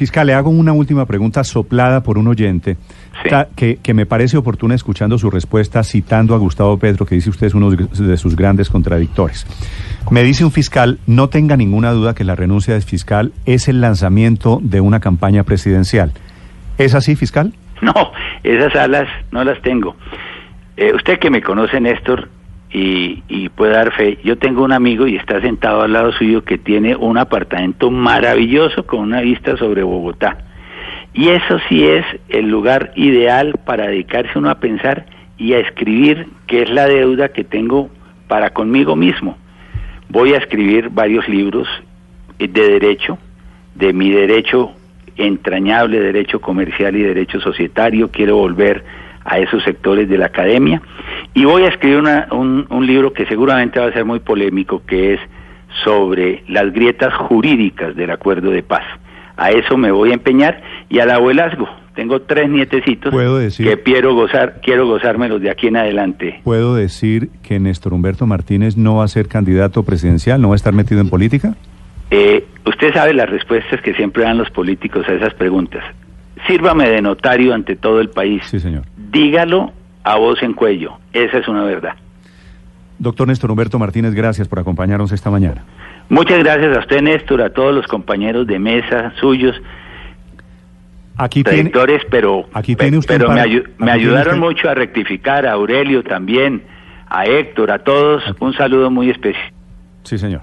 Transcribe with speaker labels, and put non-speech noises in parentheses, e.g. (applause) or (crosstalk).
Speaker 1: Fiscal, le hago una última pregunta soplada por un oyente
Speaker 2: Sí.
Speaker 1: ta- que, que me parece oportuna escuchando su respuesta citando a Gustavo Petro, que dice usted es uno de sus grandes contradictores. Me dice un fiscal, no tenga ninguna duda que la renuncia del fiscal es el lanzamiento de una campaña presidencial. ¿Es así, fiscal? (laughs)
Speaker 2: No, esas alas no las tengo. Eh, usted que me conoce, Néstor, y, y puede dar fe, yo tengo un amigo y está sentado al lado suyo que tiene un apartamento maravilloso con una vista sobre Bogotá. Y eso sí es el lugar ideal para dedicarse uno a pensar y a escribir qué es la deuda que tengo para conmigo mismo. Voy a escribir varios libros de derecho, de mi derecho entrañable, derecho comercial y derecho societario. Quiero volver a esos sectores de la academia. Y voy a escribir una- un, un libro que seguramente va a ser muy polémico, que es sobre las grietas jurídicas del acuerdo de paz. A eso me voy a empeñar y al abuelazgo. Tengo tres nietecitos
Speaker 1: Puedo decir-
Speaker 2: que quiero gozar, quiero gozármelos de aquí en adelante.
Speaker 1: ¿Puedo decir que Néstor Humberto Martínez no va a ser candidato presidencial, no va a estar metido en política?
Speaker 2: Eh, usted sabe las respuestas que siempre dan los políticos a esas preguntas. Sírvame de notario ante todo el país.
Speaker 1: Sí, señor.
Speaker 2: Dígalo a voz en cuello. Esa es una verdad.
Speaker 1: Doctor Néstor Humberto Martínez, gracias por acompañarnos esta mañana.
Speaker 2: Muchas gracias a usted, Néstor, a todos los compañeros de mesa suyos,
Speaker 1: Aquí tiene,
Speaker 2: pero,
Speaker 1: aquí tiene usted
Speaker 2: pero me, ayu- ayudaron
Speaker 1: usted-
Speaker 2: mucho a rectificar, a Aurelio también, a Héctor, a todos. Un saludo muy especial.
Speaker 1: sí, señor.